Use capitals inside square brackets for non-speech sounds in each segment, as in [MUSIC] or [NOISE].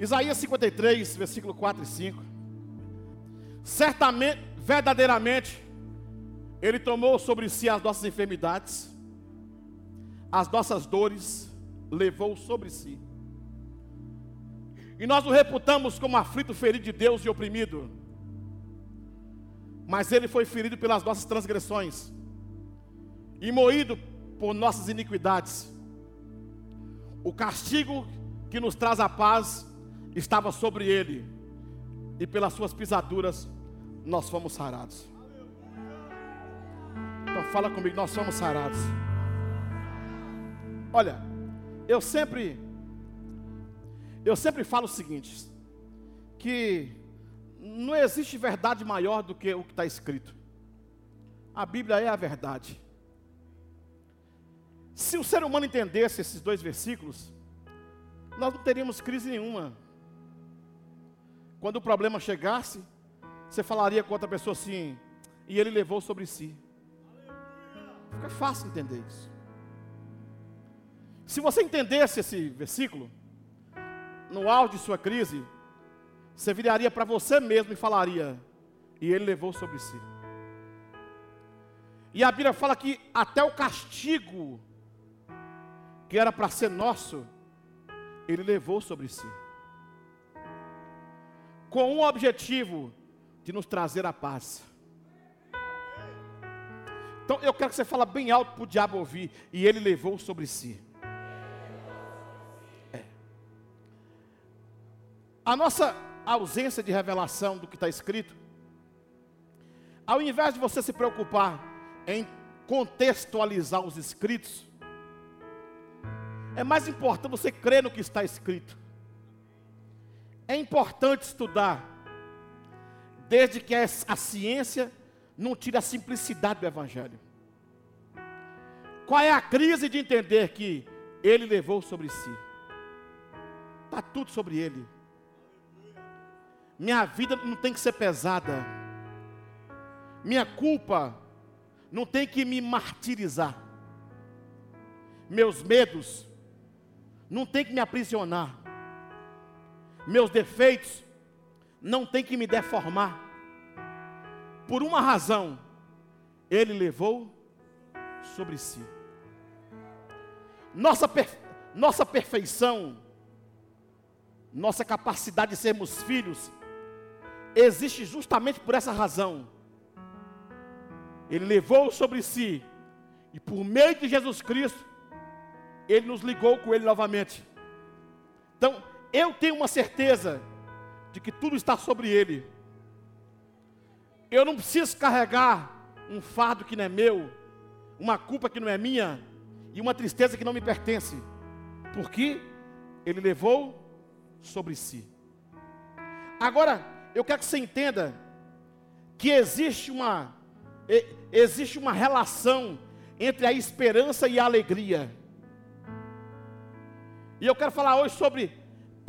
Isaías 53, versículo 4 e 5. Certamente, verdadeiramente, Ele tomou sobre si as nossas enfermidades, as nossas dores, levou sobre si. E nós o reputamos como aflito, ferido de Deus e oprimido. Mas ele foi ferido pelas nossas transgressões e moído por nossas iniquidades. O castigo que nos traz a paz estava sobre ele, e pelas suas pisaduras nós fomos sarados. Então fala comigo, nós somos sarados. Olha, eu sempre eu sempre falo o seguinte, que não existe verdade maior do que o que está escrito. A Bíblia é a verdade. Se o ser humano entendesse esses dois versículos, nós não teríamos crise nenhuma. Quando o problema chegasse, você falaria com outra pessoa assim, e ele levou sobre si. Fica fácil entender isso. Se você entendesse esse versículo, no auge de sua crise, você viraria para você mesmo e falaria, e ele levou sobre si. E a Bíblia fala que até o castigo, que era para ser nosso, ele levou sobre si com um objetivo de nos trazer a paz. Então eu quero que você fale bem alto para o diabo ouvir, e ele levou sobre si. É. A nossa ausência de revelação do que está escrito, ao invés de você se preocupar em contextualizar os escritos, é mais importante você crer no que está escrito. É importante estudar, desde que a ciência não tire a simplicidade do Evangelho. Qual é a crise de entender que ele levou sobre si? Está tudo sobre ele. Minha vida não tem que ser pesada. Minha culpa não tem que me martirizar. Meus medos não tem que me aprisionar meus defeitos não tem que me deformar. Por uma razão, Ele levou sobre si. Nossa, perfe nossa perfeição, nossa capacidade de sermos filhos, existe justamente por essa razão. Ele levou sobre si, e por meio de Jesus Cristo, Ele nos ligou com Ele novamente. Então, eu tenho uma certeza de que tudo está sobre ele. Eu não preciso carregar um fardo que não é meu, uma culpa que não é minha e uma tristeza que não me pertence, porque ele levou sobre si. Agora, eu quero que você entenda que existe uma existe uma relação entre a esperança e a alegria. E eu quero falar hoje sobre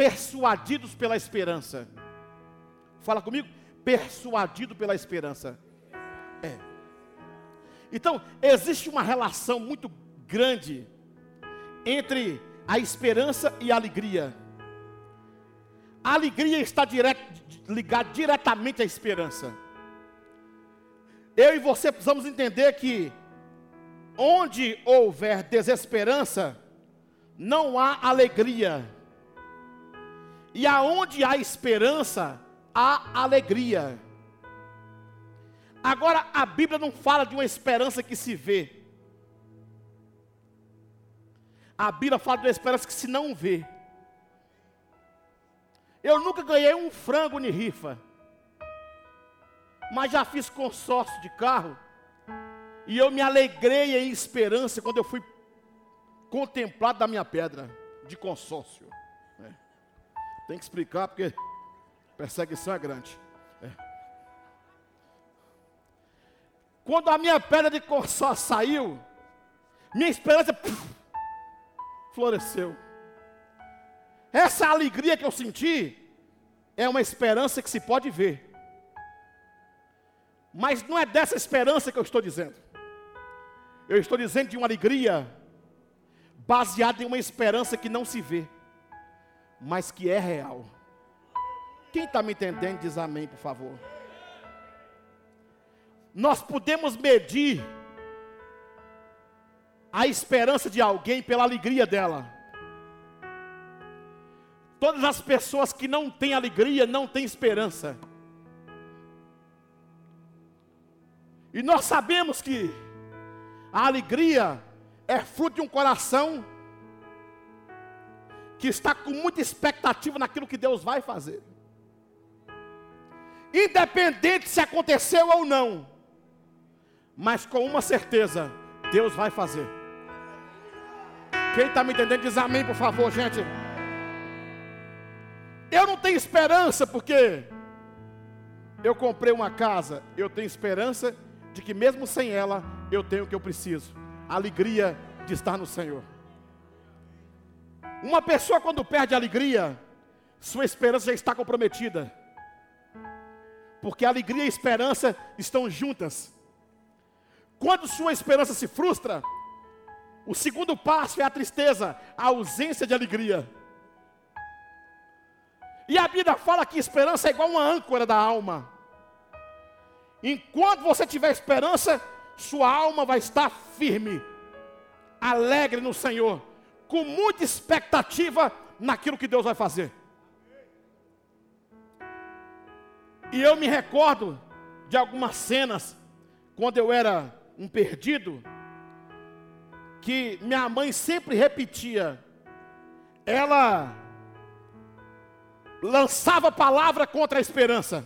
persuadidos pela esperança. Fala comigo, persuadido pela esperança. É. Então, existe uma relação muito grande entre a esperança e a alegria. A alegria está ligada diretamente à esperança. Eu e você precisamos entender que onde houver desesperança, não há alegria. E aonde há esperança, há alegria. Agora, a Bíblia não fala de uma esperança que se vê. A Bíblia fala de uma esperança que se não vê. Eu nunca ganhei um frango de rifa. Mas já fiz consórcio de carro. E eu me alegrei em esperança quando eu fui contemplado da minha pedra de consórcio. Tem que explicar porque perseguição é grande. É. Quando a minha pedra de corçó saiu, minha esperança puf, floresceu. Essa alegria que eu senti é uma esperança que se pode ver. Mas não é dessa esperança que eu estou dizendo. Eu estou dizendo de uma alegria baseada em uma esperança que não se vê mas que é real. Quem está me entendendo, diz amém, por favor. Nós podemos medir a esperança de alguém pela alegria dela. Todas as pessoas que não têm alegria não têm esperança. E nós sabemos que a alegria é fruto de um coração que está com muita expectativa naquilo que Deus vai fazer. Independente se aconteceu ou não, mas com uma certeza, Deus vai fazer. Quem está me entendendo, diz amém, por favor, gente. Eu não tenho esperança porque eu comprei uma casa, eu tenho esperança de que mesmo sem ela, eu tenho o que eu preciso. A alegria de estar no Senhor. Uma pessoa quando perde a alegria, sua esperança já está comprometida. Porque alegria e esperança estão juntas. Quando sua esperança se frustra, o segundo passo é a tristeza, a ausência de alegria. E a Bíblia fala que esperança é igual uma âncora da alma. Enquanto você tiver esperança, sua alma vai estar firme, alegre no Senhor, com muita expectativa naquilo que Deus vai fazer. E eu me recordo de algumas cenas, quando eu era um perdido, que minha mãe sempre repetia, ela lançava palavra contra a esperança.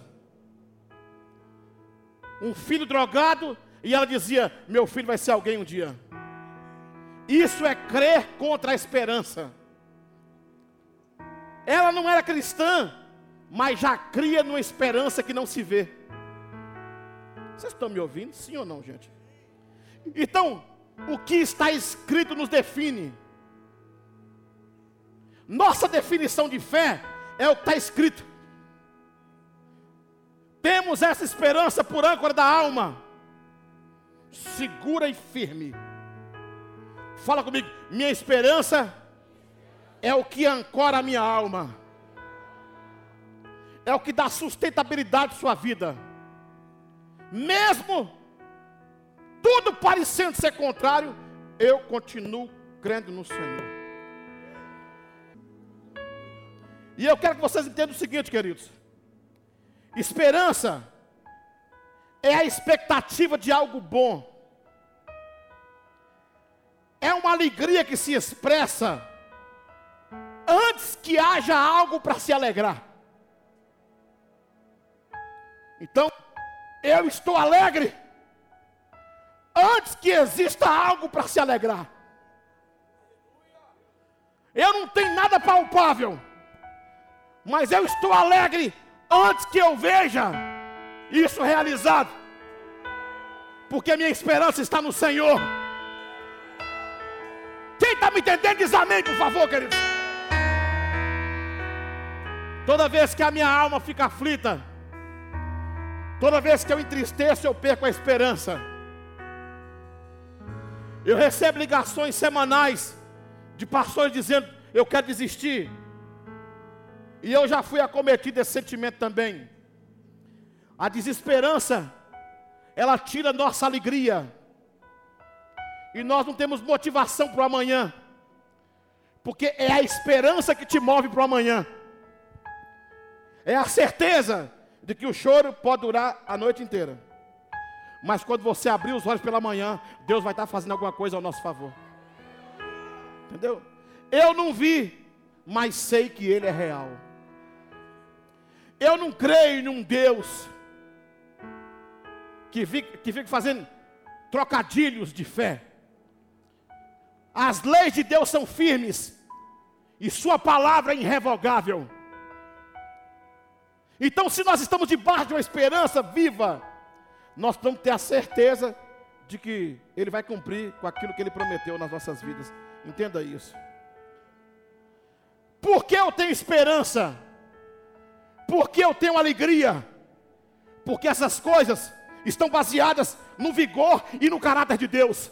Um filho drogado, e ela dizia: Meu filho vai ser alguém um dia. Isso é crer contra a esperança. Ela não era cristã, mas já cria numa esperança que não se vê. Vocês estão me ouvindo? Sim ou não, gente? Então, o que está escrito nos define. Nossa definição de fé é o que está escrito. Temos essa esperança por âncora da alma, segura e firme Fala comigo, minha esperança é o que ancora a minha alma, é o que dá sustentabilidade à sua vida, mesmo tudo parecendo ser contrário, eu continuo crendo no Senhor. E eu quero que vocês entendam o seguinte, queridos: esperança é a expectativa de algo bom é uma alegria que se expressa antes que haja algo para se alegrar. Então, eu estou alegre antes que exista algo para se alegrar. Eu não tenho nada palpável, mas eu estou alegre antes que eu veja isso realizado, porque minha esperança está no Senhor. Quem está me entendendo, diz amém, por favor, querido. Toda vez que a minha alma fica aflita, toda vez que eu entristeço, eu perco a esperança. Eu recebo ligações semanais de pastores dizendo: Eu quero desistir. E eu já fui acometido desse sentimento também. A desesperança, ela tira nossa alegria e nós não temos motivação para o amanhã, porque é a esperança que te move para o amanhã, é a certeza de que o choro pode durar a noite inteira, mas quando você abrir os olhos pela manhã, Deus vai estar fazendo alguma coisa ao nosso favor, entendeu? Eu não vi, mas sei que Ele é real. Eu não creio num Deus que fica, que fica fazendo trocadilhos de fé. As leis de Deus são firmes e Sua palavra é irrevogável. Então, se nós estamos debaixo de uma esperança viva, nós que ter a certeza de que Ele vai cumprir com aquilo que Ele prometeu nas nossas vidas. Entenda isso. Por que eu tenho esperança? Por que eu tenho alegria? Porque essas coisas estão baseadas no vigor e no caráter de Deus.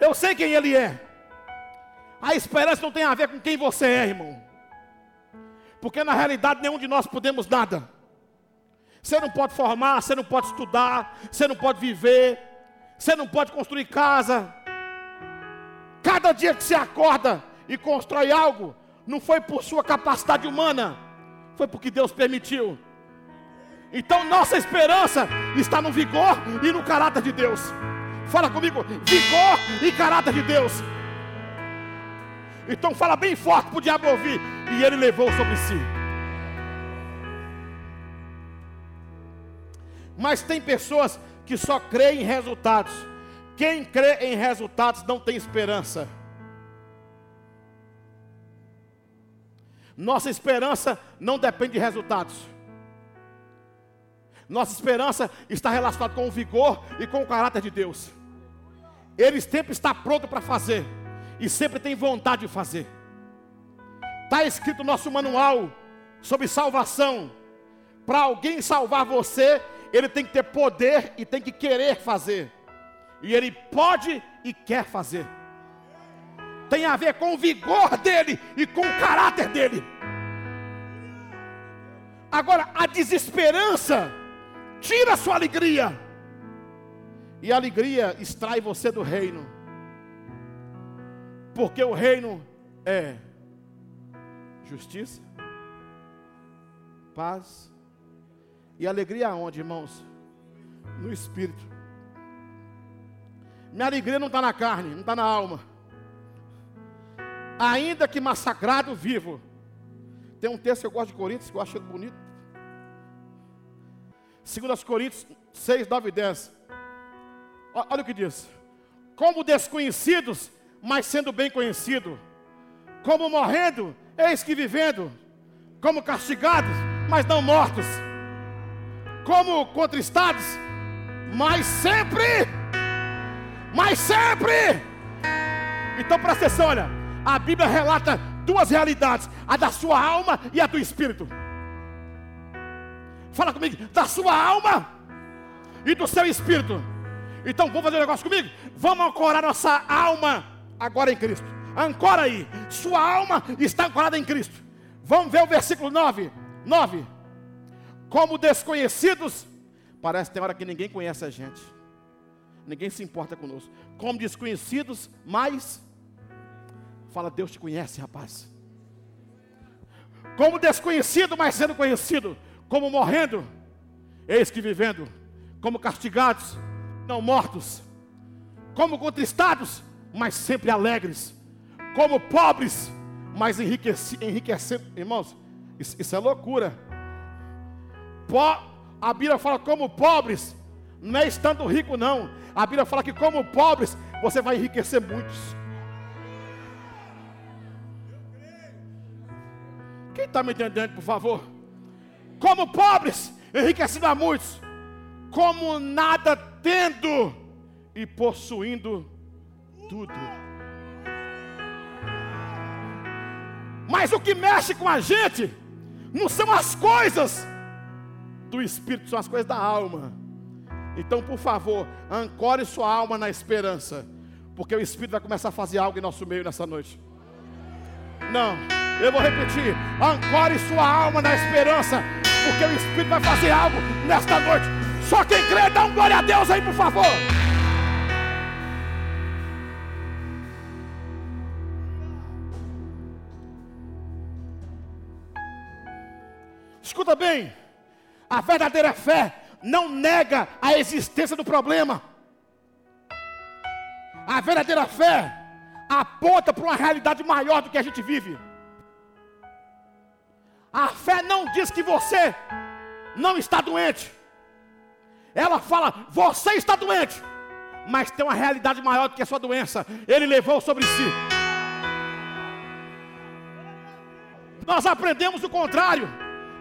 Eu sei quem Ele é. A esperança não tem a ver com quem você é, irmão. Porque na realidade nenhum de nós podemos nada. Você não pode formar, você não pode estudar, você não pode viver, você não pode construir casa. Cada dia que você acorda e constrói algo, não foi por sua capacidade humana, foi porque Deus permitiu. Então nossa esperança está no vigor e no caráter de Deus. Fala comigo, vigor e caráter de Deus. Então fala bem forte para o diabo ouvir. E ele levou sobre si. Mas tem pessoas que só creem em resultados. Quem crê em resultados não tem esperança. Nossa esperança não depende de resultados. Nossa esperança está relacionada com o vigor e com o caráter de Deus. Ele sempre está pronto para fazer e sempre tem vontade de fazer. Está escrito no nosso manual sobre salvação. Para alguém salvar você, ele tem que ter poder e tem que querer fazer. E ele pode e quer fazer. Tem a ver com o vigor dele e com o caráter dele. Agora, a desesperança tira a sua alegria. E a alegria extrai você do reino. Porque o reino é justiça, paz e alegria aonde, irmãos? No espírito. Minha alegria não está na carne, não está na alma. Ainda que massacrado, vivo. Tem um texto que eu gosto de Coríntios, que eu acho bonito. Segundo as Coríntios 6, 9 e 10. Olha o que diz. Como desconhecidos, mas sendo bem conhecido. Como morrendo, eis que vivendo. Como castigados, mas não mortos. Como contristados, mas sempre. Mas sempre. Então presta atenção, olha. A Bíblia relata duas realidades: a da sua alma e a do espírito. Fala comigo, da sua alma e do seu espírito. Então vamos fazer um negócio comigo? Vamos ancorar nossa alma agora em Cristo. Ancora aí. Sua alma está ancorada em Cristo. Vamos ver o versículo 9. 9. Como desconhecidos, parece que tem hora que ninguém conhece a gente. Ninguém se importa conosco. Como desconhecidos, mas fala, Deus te conhece, rapaz. Como desconhecido, mas sendo conhecido. Como morrendo, eis que vivendo. Como castigados, não mortos, como contristados, mas sempre alegres, como pobres, mas enriquecendo. Irmãos, isso, isso, é loucura. Po, a Bíblia fala como pobres, não é estando rico, não. A Bíblia fala que como pobres, você vai enriquecer muitos. Quem está me entendendo, por favor? Como pobres, enriquecendo a muitos como nada tendo e possuindo tudo. Mas o que mexe com a gente não são as coisas do espírito, são as coisas da alma. Então, por favor, ancore sua alma na esperança, porque o espírito vai começar a fazer algo em nosso meio nessa noite. Não, eu vou repetir: ancore sua alma na esperança, porque o espírito vai fazer algo nesta noite. Só quem crê, dá um glória a Deus aí, por favor. Escuta bem, a verdadeira fé não nega a existência do problema. A verdadeira fé aponta para uma realidade maior do que a gente vive. A fé não diz que você não está doente. Ela fala: Você está doente, mas tem uma realidade maior do que a sua doença. Ele levou sobre si. Nós aprendemos o contrário.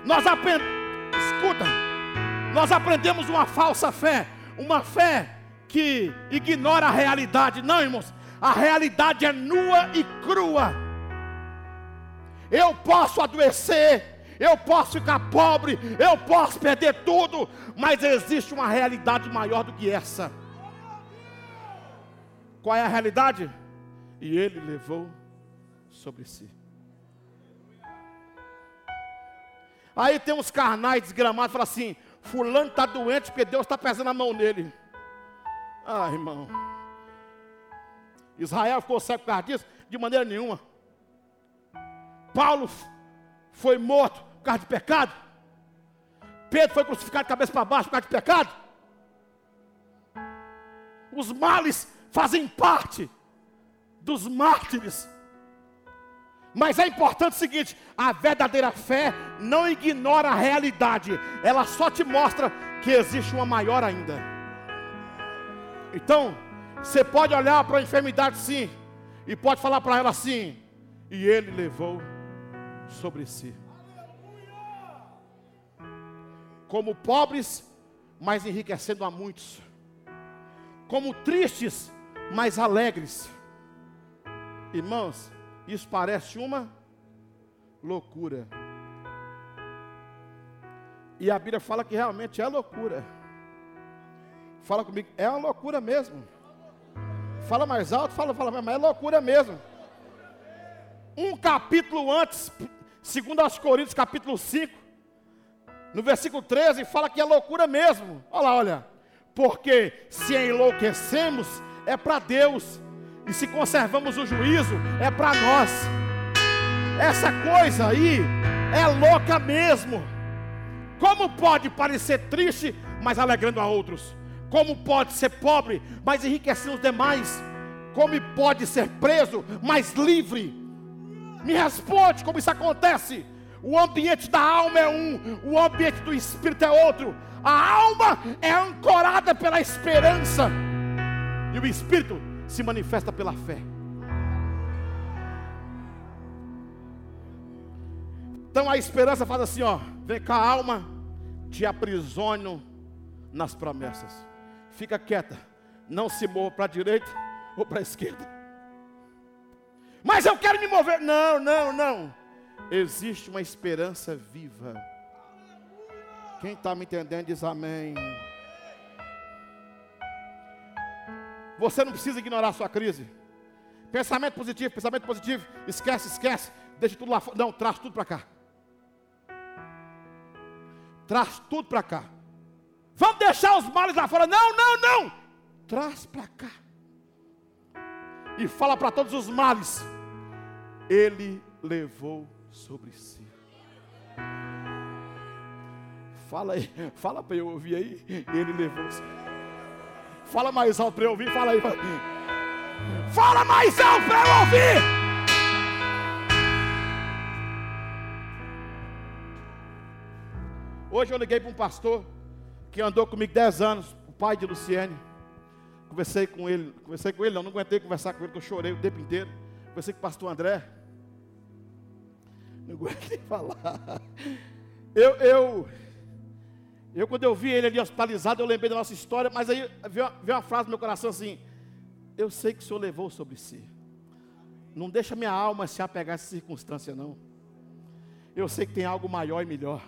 Nós aprendemos. Escuta. Nós aprendemos uma falsa fé. Uma fé que ignora a realidade. Não, irmãos. A realidade é nua e crua. Eu posso adoecer eu posso ficar pobre, eu posso perder tudo, mas existe uma realidade maior do que essa. Qual é a realidade? E ele levou sobre si. Aí tem uns carnais desgramados, fala assim: Fulano está doente porque Deus está pesando a mão nele. Ah, irmão. Israel ficou cego por causa disso? De maneira nenhuma. Paulo foi morto causa de pecado. Pedro foi crucificado de cabeça para baixo por causa de pecado. Os males fazem parte dos mártires. Mas é importante o seguinte: a verdadeira fé não ignora a realidade, ela só te mostra que existe uma maior ainda. Então, você pode olhar para a enfermidade sim, e pode falar para ela assim, e ele levou sobre si. Como pobres, mas enriquecendo a muitos. Como tristes, mas alegres. Irmãos, isso parece uma loucura. E a Bíblia fala que realmente é loucura. Fala comigo, é uma loucura mesmo. Fala mais alto, fala, fala mais, mas é loucura mesmo. Um capítulo antes, segundo aos Coríntios, capítulo 5, no versículo 13, fala que é loucura mesmo. Olha lá, olha. Porque se enlouquecemos, é para Deus e se conservamos o juízo, é para nós. Essa coisa aí é louca mesmo. Como pode parecer triste, mas alegrando a outros? Como pode ser pobre, mas enriquecendo os demais? Como pode ser preso, mas livre? Me responde como isso acontece. O ambiente da alma é um, o ambiente do espírito é outro. A alma é ancorada pela esperança, e o espírito se manifesta pela fé. Então a esperança faz assim, ó, vem cá, alma, te aprisiono nas promessas. Fica quieta, não se mova para a direita ou para a esquerda. Mas eu quero me mover. Não, não, não. Existe uma esperança viva. Quem está me entendendo diz amém. Você não precisa ignorar a sua crise. Pensamento positivo, pensamento positivo. Esquece, esquece. Deixa tudo lá fora. Não, traz tudo para cá. Traz tudo para cá. Vamos deixar os males lá fora. Não, não, não. Traz para cá. E fala para todos os males. Ele levou sobre si. Fala aí, fala para eu ouvir aí. Ele levou sobre Fala mais alto para eu ouvir. Fala aí. Fala mais alto para eu ouvir. Hoje eu liguei para um pastor que andou comigo 10 anos, o pai de Luciene. Conversei com ele, conversei com ele, não, não aguentei conversar com ele, porque eu chorei o tempo inteiro. Conversei com o pastor André. Não aguentei falar. Eu, eu, eu, quando eu vi ele ali hospitalizado, eu lembrei da nossa história, mas aí veio, veio uma frase no meu coração assim: Eu sei que o Senhor levou sobre si. Não deixa minha alma se apegar a essa circunstância, não. Eu sei que tem algo maior e melhor.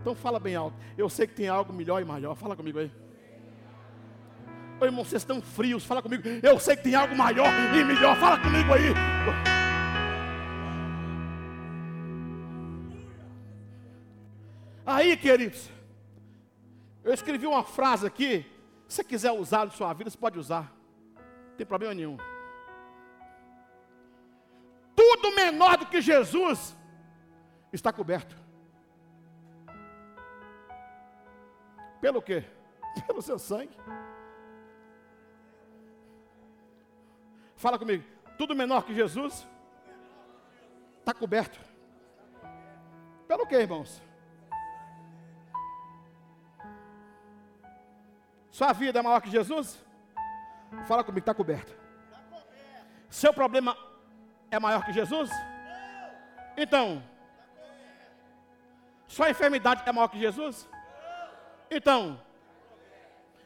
Então fala bem alto. Eu sei que tem algo melhor e maior. Fala comigo aí. Ô irmão, vocês estão frios. Fala comigo. Eu sei que tem algo maior e melhor. Fala comigo aí. Aí, queridos, eu escrevi uma frase aqui. Se você quiser usar na sua vida, você pode usar. Não tem problema nenhum. Tudo menor do que Jesus está coberto. Pelo quê? [LAUGHS] Pelo seu sangue. Fala comigo. Tudo menor que Jesus está coberto. Pelo quê, irmãos? Sua vida é maior que Jesus? Fala comigo, está coberto. Seu problema é maior que Jesus? Então, sua enfermidade é maior que Jesus? Então,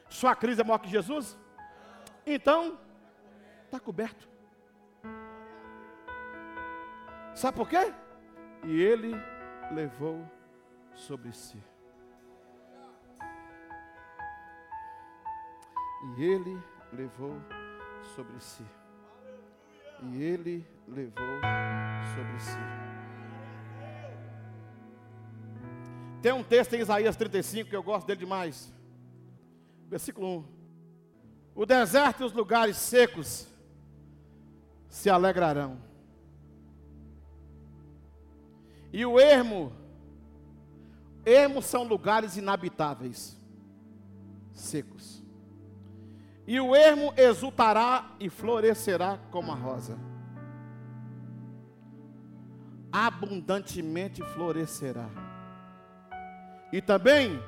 sua crise é maior que Jesus? Então, está coberto. Sabe por quê? E ele levou sobre si. E ele levou sobre si. E ele levou sobre si. Tem um texto em Isaías 35 que eu gosto dele demais. Versículo 1. O deserto e os lugares secos se alegrarão. E o ermo, ermos são lugares inabitáveis, secos. E o ermo exultará e florescerá como a rosa. Abundantemente florescerá. E também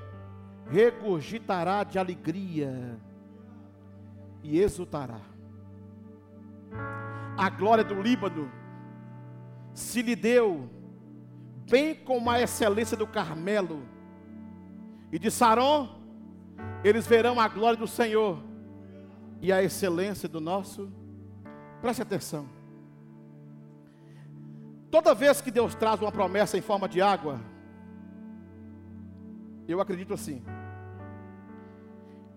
regurgitará de alegria e exultará. A glória do Líbano se lhe deu, bem como a excelência do Carmelo. E de Saron, eles verão a glória do Senhor e a excelência do nosso. Preste atenção. Toda vez que Deus traz uma promessa em forma de água, eu acredito assim.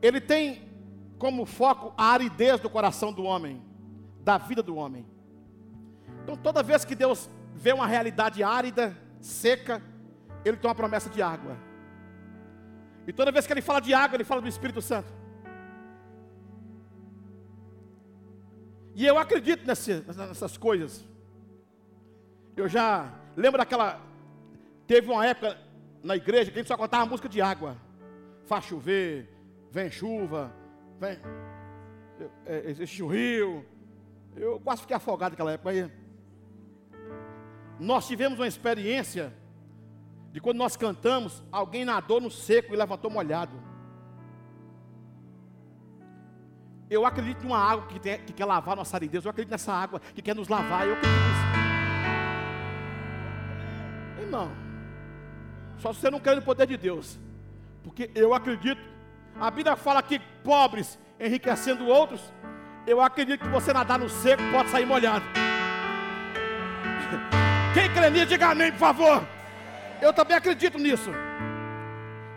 Ele tem como foco a aridez do coração do homem, da vida do homem. Então, toda vez que Deus vê uma realidade árida, seca, Ele tem uma promessa de água. E toda vez que Ele fala de água, Ele fala do Espírito Santo. E eu acredito nessas coisas. Eu já lembro daquela. Teve uma época na igreja que a gente só contava música de água. Faz chover, vem chuva, Vem. É, existe o rio. Eu quase fiquei afogado naquela época aí. Nós tivemos uma experiência de quando nós cantamos, alguém nadou no seco e levantou molhado. Eu acredito em uma água que, tem, que quer lavar nossa aridez. Eu acredito nessa água que quer nos lavar. Eu acredito nisso. Irmão, só se você não quer no poder de Deus. Porque eu acredito a Bíblia fala que pobres enriquecendo outros. Eu acredito que você nadar no seco pode sair molhado. [LAUGHS] Quem crê nisso, diga amém, por favor. Eu também acredito nisso.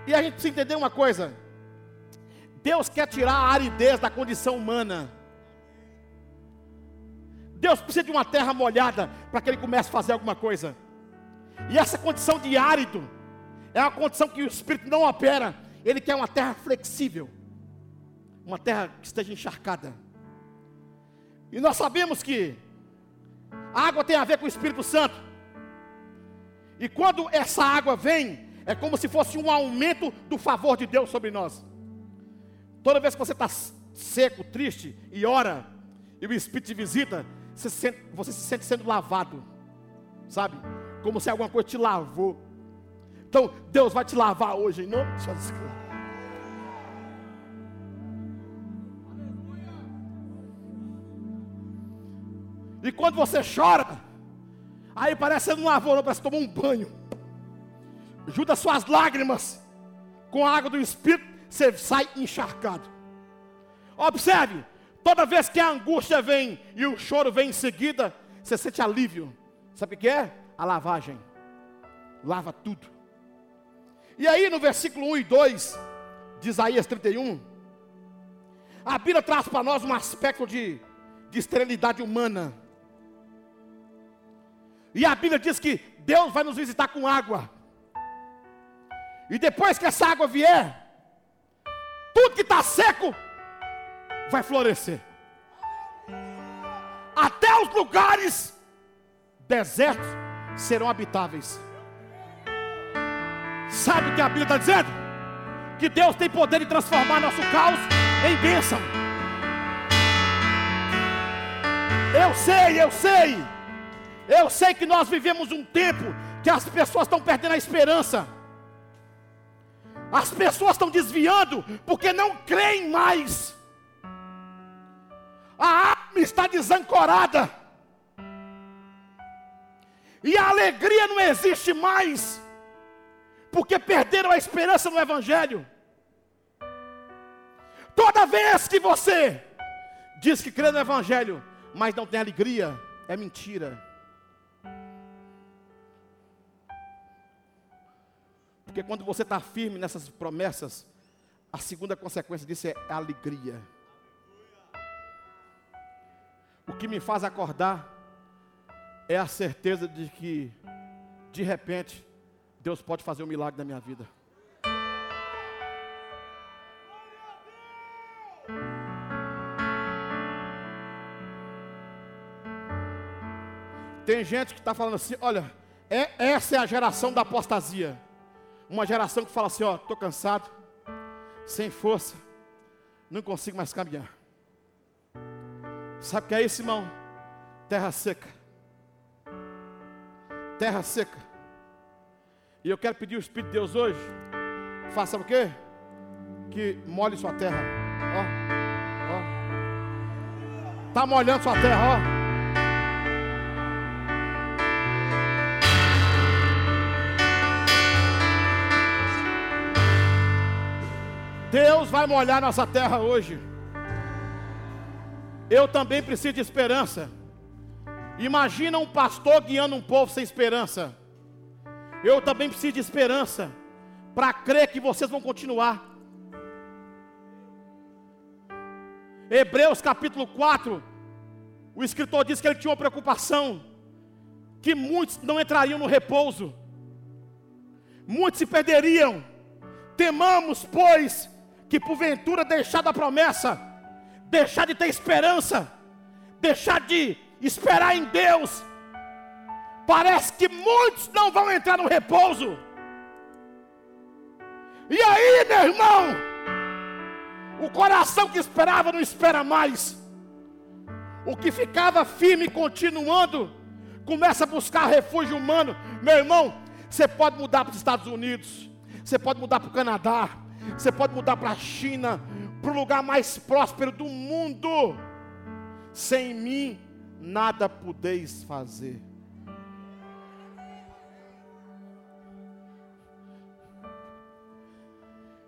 E a gente precisa entender uma coisa: Deus quer tirar a aridez da condição humana. Deus precisa de uma terra molhada para que ele comece a fazer alguma coisa. E essa condição de árido é uma condição que o Espírito não opera ele quer uma terra flexível, uma terra que esteja encharcada. E nós sabemos que a água tem a ver com o Espírito Santo. E quando essa água vem, é como se fosse um aumento do favor de Deus sobre nós. Toda vez que você está seco, triste e ora, e o Espírito te visita, você se, sente, você se sente sendo lavado, sabe? Como se alguma coisa te lavou. Então, Deus vai te lavar hoje, em nome de Jesus Cristo. E quando você chora, aí parece que você não lavou, parece que tomou um banho. Junta suas lágrimas com a água do Espírito, você sai encharcado. Observe, toda vez que a angústia vem e o choro vem em seguida, você sente alívio. Sabe o que é? A lavagem. Lava tudo. E aí no versículo 1 e 2 de Isaías 31, a Bíblia traz para nós um aspecto de, de esterilidade humana. E a Bíblia diz que Deus vai nos visitar com água. E depois que essa água vier, tudo que está seco vai florescer. Até os lugares desertos serão habitáveis. Sabe o que a Bíblia está dizendo? Que Deus tem poder de transformar nosso caos em bênção. Eu sei, eu sei. Eu sei que nós vivemos um tempo que as pessoas estão perdendo a esperança. As pessoas estão desviando porque não creem mais. A alma está desancorada. E a alegria não existe mais porque perderam a esperança no Evangelho. Toda vez que você diz que crê no Evangelho, mas não tem alegria, é mentira. Porque quando você está firme nessas promessas, a segunda consequência disso é alegria. O que me faz acordar é a certeza de que, de repente, Deus pode fazer um milagre na minha vida. Tem gente que está falando assim: olha, é, essa é a geração da apostasia. Uma geração que fala assim: ó, estou cansado, sem força, não consigo mais caminhar. Sabe o que é isso, irmão? Terra seca. Terra seca. E eu quero pedir o Espírito de Deus hoje, faça o quê? Que molhe sua terra. Ó, ó. Está molhando sua terra, ó. Deus vai molhar nossa terra hoje. Eu também preciso de esperança. Imagina um pastor guiando um povo sem esperança. Eu também preciso de esperança para crer que vocês vão continuar. Hebreus capítulo 4, o escritor diz que ele tinha uma preocupação, que muitos não entrariam no repouso, muitos se perderiam. Temamos, pois, que porventura deixar da promessa, deixar de ter esperança, deixar de esperar em Deus, parece que muitos não vão entrar no repouso. E aí, meu irmão, o coração que esperava não espera mais. O que ficava firme continuando, começa a buscar refúgio humano. Meu irmão, você pode mudar para os Estados Unidos, você pode mudar para o Canadá, você pode mudar para a China, para o lugar mais próspero do mundo. Sem mim, nada podeis fazer.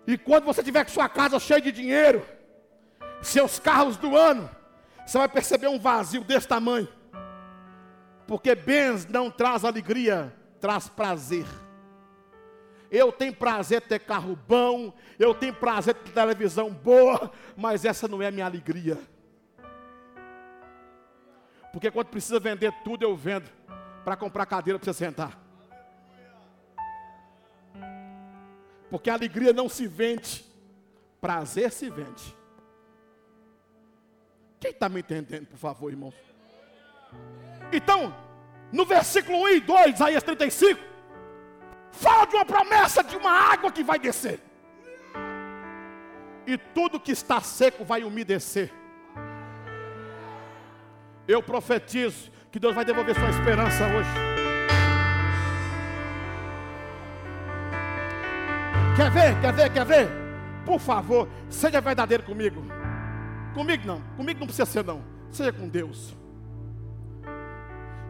E quando você tiver com sua casa cheia de dinheiro, seus carros do ano, você vai perceber um vazio desse tamanho. Porque bens não traz alegria, traz prazer. Eu tenho prazer ter carro bom, eu tenho prazer ter televisão boa, mas essa não é a minha alegria. Porque quando precisa vender tudo, eu vendo para comprar cadeira para você sentar. Porque a alegria não se vende, prazer se vende. Quem está me entendendo, por favor, irmãos? Então, no versículo 1 e 2, Isaías 35, Fala de uma promessa de uma água que vai descer. E tudo que está seco vai umedecer. Eu profetizo que Deus vai devolver sua esperança hoje. Quer ver? Quer ver? Quer ver? Por favor, seja verdadeiro comigo. Comigo não, comigo não precisa ser não. Seja com Deus.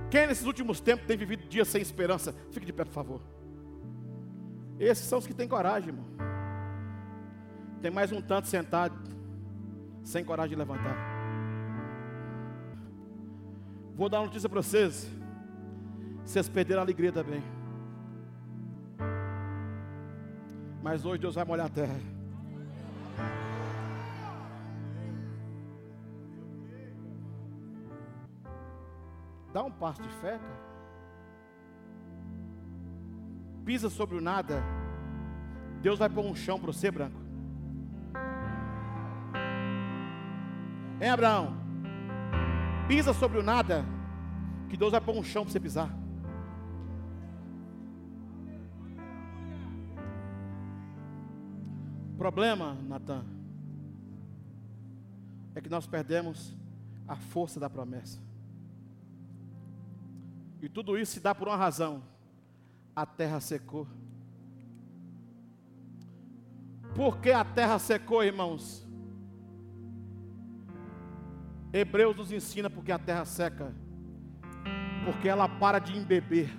Quem nesses últimos tempos tem vivido dias sem esperança, fique de pé, por favor. Esses são os que têm coragem, irmão. Tem mais um tanto sentado, sem coragem de levantar. Vou dar uma notícia para vocês. Vocês perderam a alegria também. Mas hoje Deus vai molhar a terra. Dá um passo de fé, cara pisa sobre o nada, Deus vai pôr um chão para você, branco. Hein, Abraão? Pisa sobre o nada, que Deus vai pôr um chão para você pisar. O problema, Natan, é que nós perdemos a força da promessa. E tudo isso se dá por uma razão a terra secou. Por que a terra secou, irmãos? Hebreus nos ensina porque a terra seca, porque ela para de embeber.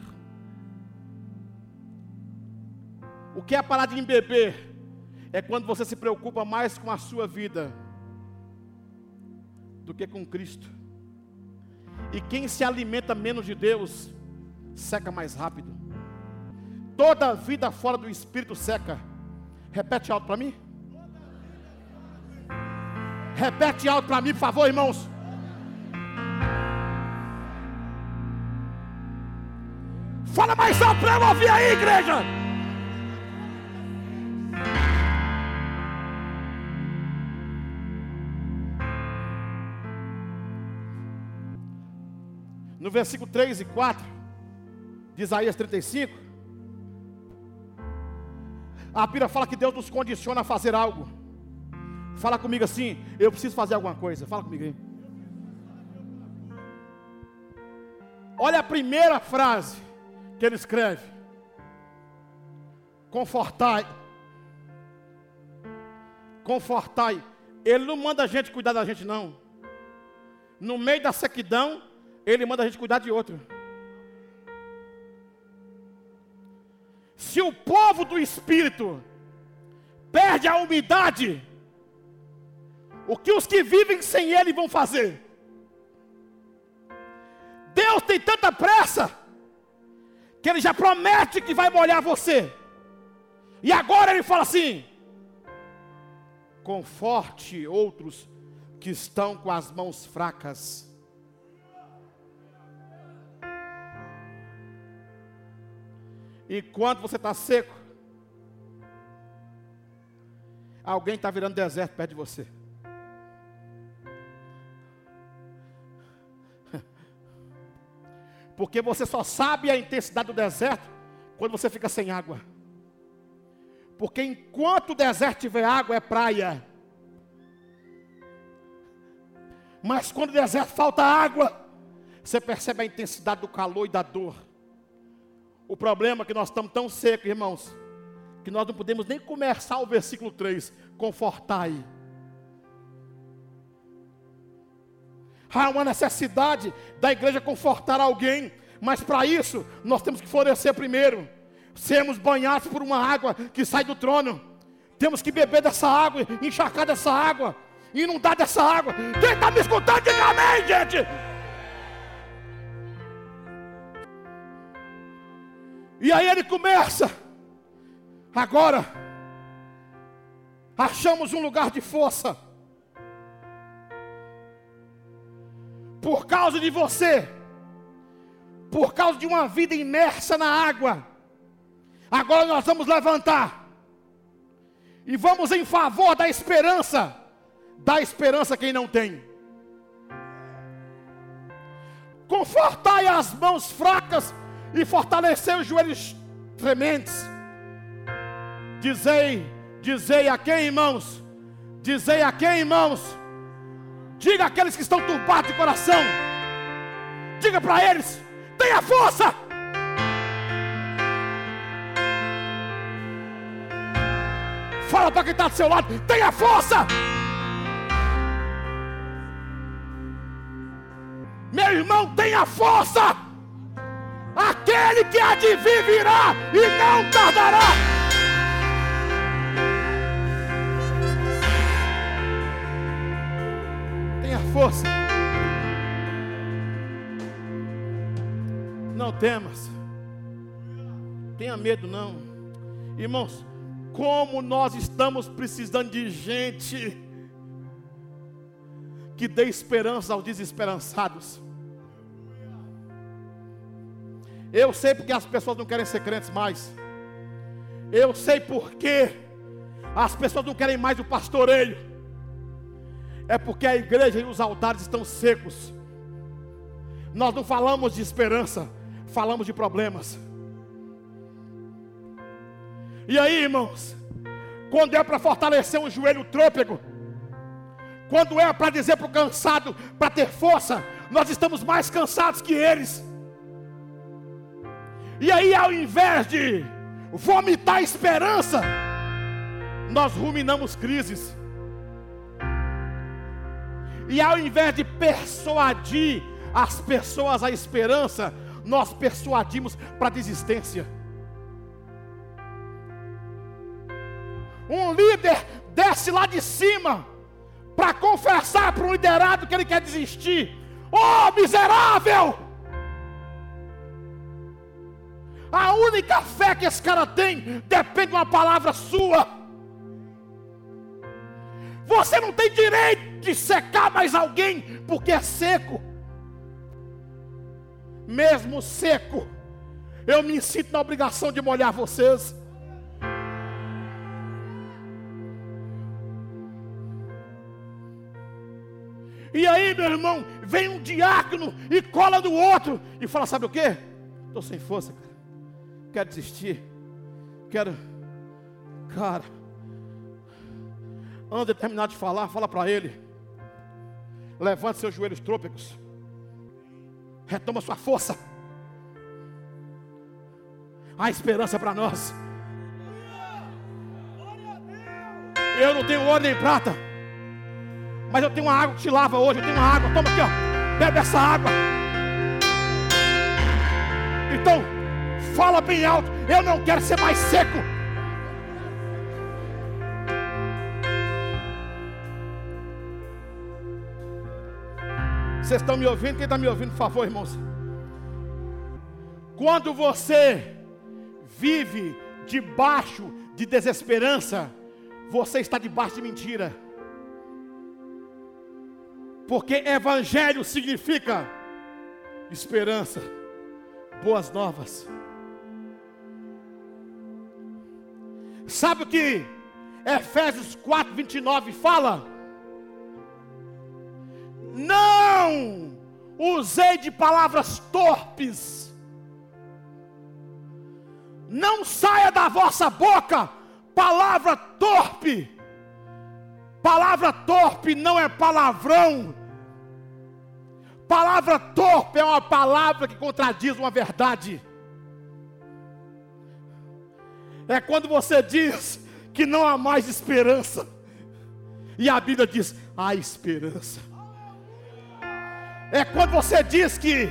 O que é parar de embeber? É quando você se preocupa mais com a sua vida do que com Cristo. E quem se alimenta menos de Deus, seca mais rápido. Toda vida fora do Espírito seca. Repete alto para mim. Repete alto para mim, por favor, irmãos. Fala mais alto para eu ouvir aí, igreja. No versículo 3 e 4 de Isaías 35, a Bíblia fala que Deus nos condiciona a fazer algo. Fala comigo assim, eu preciso fazer alguma coisa. Fala comigo aí. Olha a primeira frase que ele escreve: Confortai. Confortai. Ele não manda a gente cuidar da gente, não. No meio da sequidão, ele manda a gente cuidar de outro. Se o povo do Espírito perde a umidade, o que os que vivem sem Ele vão fazer? Deus tem tanta pressa, que Ele já promete que vai molhar você, e agora Ele fala assim: conforte outros que estão com as mãos fracas. E quando você está seco, alguém está virando deserto perto de você. [LAUGHS] Porque você só sabe a intensidade do deserto quando você fica sem água. Porque enquanto o deserto tiver água, é praia. Mas quando o deserto falta água, você percebe a intensidade do calor e da dor. O problema é que nós estamos tão secos, irmãos, que nós não podemos nem começar o versículo 3, confortai. Há uma necessidade da igreja confortar alguém, mas para isso nós temos que florescer primeiro, sermos banhados por uma água que sai do trono. Temos que beber dessa água, encharcar dessa água, inundar dessa água. Quem está me escutando, diga amém, gente. E aí ele começa. Agora, achamos um lugar de força. Por causa de você, por causa de uma vida imersa na água, agora nós vamos levantar e vamos em favor da esperança, da esperança quem não tem. Confortai as mãos fracas e fortalecer os joelhos trementes. Dizei, dizei a quem, irmãos? Dizei a quem, irmãos? Diga àqueles que estão turbados de coração. Diga para eles: tenha força. Fala para quem está do seu lado: tenha força. Meu irmão, tenha força. Aquele que há de vir virá e não tardará. Tenha força. Não temas. Tenha medo não. Irmãos, como nós estamos precisando de gente que dê esperança aos desesperançados. Eu sei porque as pessoas não querem ser crentes mais. Eu sei porque as pessoas não querem mais o pastoreio. É porque a igreja e os altares estão secos. Nós não falamos de esperança, falamos de problemas. E aí, irmãos, quando é para fortalecer um joelho trôpego, quando é para dizer para o cansado, para ter força, nós estamos mais cansados que eles. E aí, ao invés de vomitar esperança, nós ruminamos crises. E ao invés de persuadir as pessoas à esperança, nós persuadimos para a desistência. Um líder desce lá de cima para confessar para um liderado que ele quer desistir. Oh, miserável! A única fé que esse cara tem depende de uma palavra sua. Você não tem direito de secar mais alguém porque é seco. Mesmo seco, eu me sinto na obrigação de molhar vocês. E aí, meu irmão, vem um diácono e cola do outro e fala: Sabe o que? Estou sem força, cara. Quero desistir. Quero. Cara. Antes de terminar de falar, fala para ele. Levante seus joelhos trôpegos. Retoma sua força. Há esperança para nós. Eu não tenho ouro nem prata. Mas eu tenho uma água que te lava hoje. Eu tenho uma água. Toma aqui, ó. Bebe essa água. Então, fala bem alto. Eu não quero ser mais seco. Vocês estão me ouvindo? Quem está me ouvindo, por favor, irmãos? Quando você vive debaixo de desesperança, você está debaixo de mentira. Porque evangelho significa esperança, boas novas. Sabe o que Efésios 4, 29 fala? Não usei de palavras torpes. Não saia da vossa boca palavra torpe. Palavra torpe não é palavrão. Palavra torpe é uma palavra que contradiz uma verdade. É quando você diz que não há mais esperança. E a Bíblia diz: há esperança é quando você diz que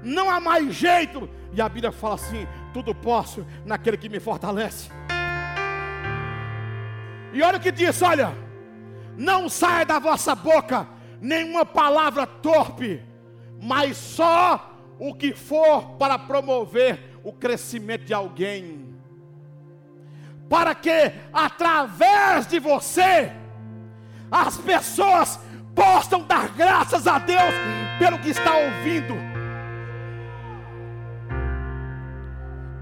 não há mais jeito, e a Bíblia fala assim: tudo posso naquele que me fortalece. E olha o que diz: olha, não saia da vossa boca nenhuma palavra torpe, mas só o que for para promover o crescimento de alguém, para que através de você as pessoas possam dar graças a Deus pelo que está ouvindo.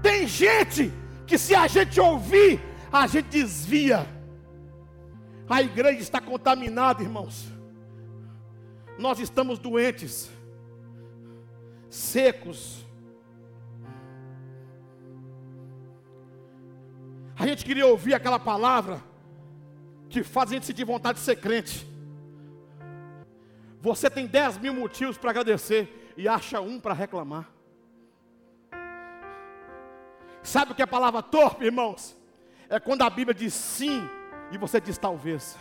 Tem gente que se a gente ouvir, a gente desvia. A igreja está contaminada, irmãos. Nós estamos doentes, secos. A gente queria ouvir aquela palavra que faz a gente sentir vontade de ser crente. Você tem 10 mil motivos para agradecer e acha um para reclamar. Sabe o que é a palavra torpe, irmãos? É quando a Bíblia diz sim e você diz talvez.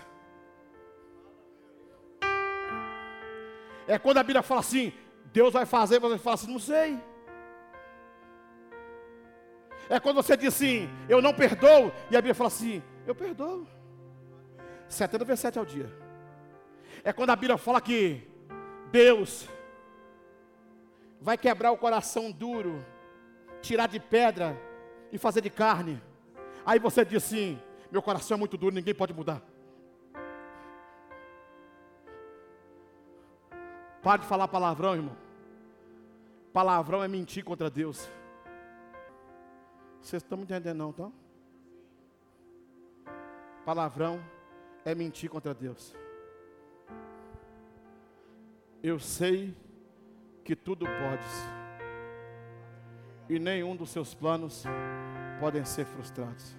É quando a Bíblia fala assim, Deus vai fazer, você fala assim, não sei. É quando você diz assim, eu não perdoo, e a Bíblia fala assim, eu perdoo. 70 vezes 7 ao dia. É quando a Bíblia fala que Deus vai quebrar o coração duro, tirar de pedra e fazer de carne. Aí você diz assim: meu coração é muito duro, ninguém pode mudar. Pare de falar palavrão, irmão. Palavrão é mentir contra Deus. Vocês estão me entendendo, não, tá? Palavrão é mentir contra Deus. Eu sei que tudo podes, e nenhum dos seus planos podem ser frustrados.